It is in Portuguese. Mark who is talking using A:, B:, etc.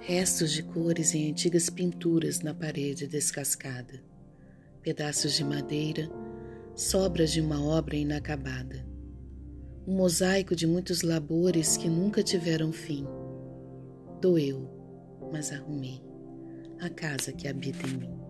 A: restos de cores em antigas pinturas na parede descascada, pedaços de madeira, sobras de uma obra inacabada, um mosaico de muitos labores que nunca tiveram fim. Doeu, mas arrumei a casa que habita em mim.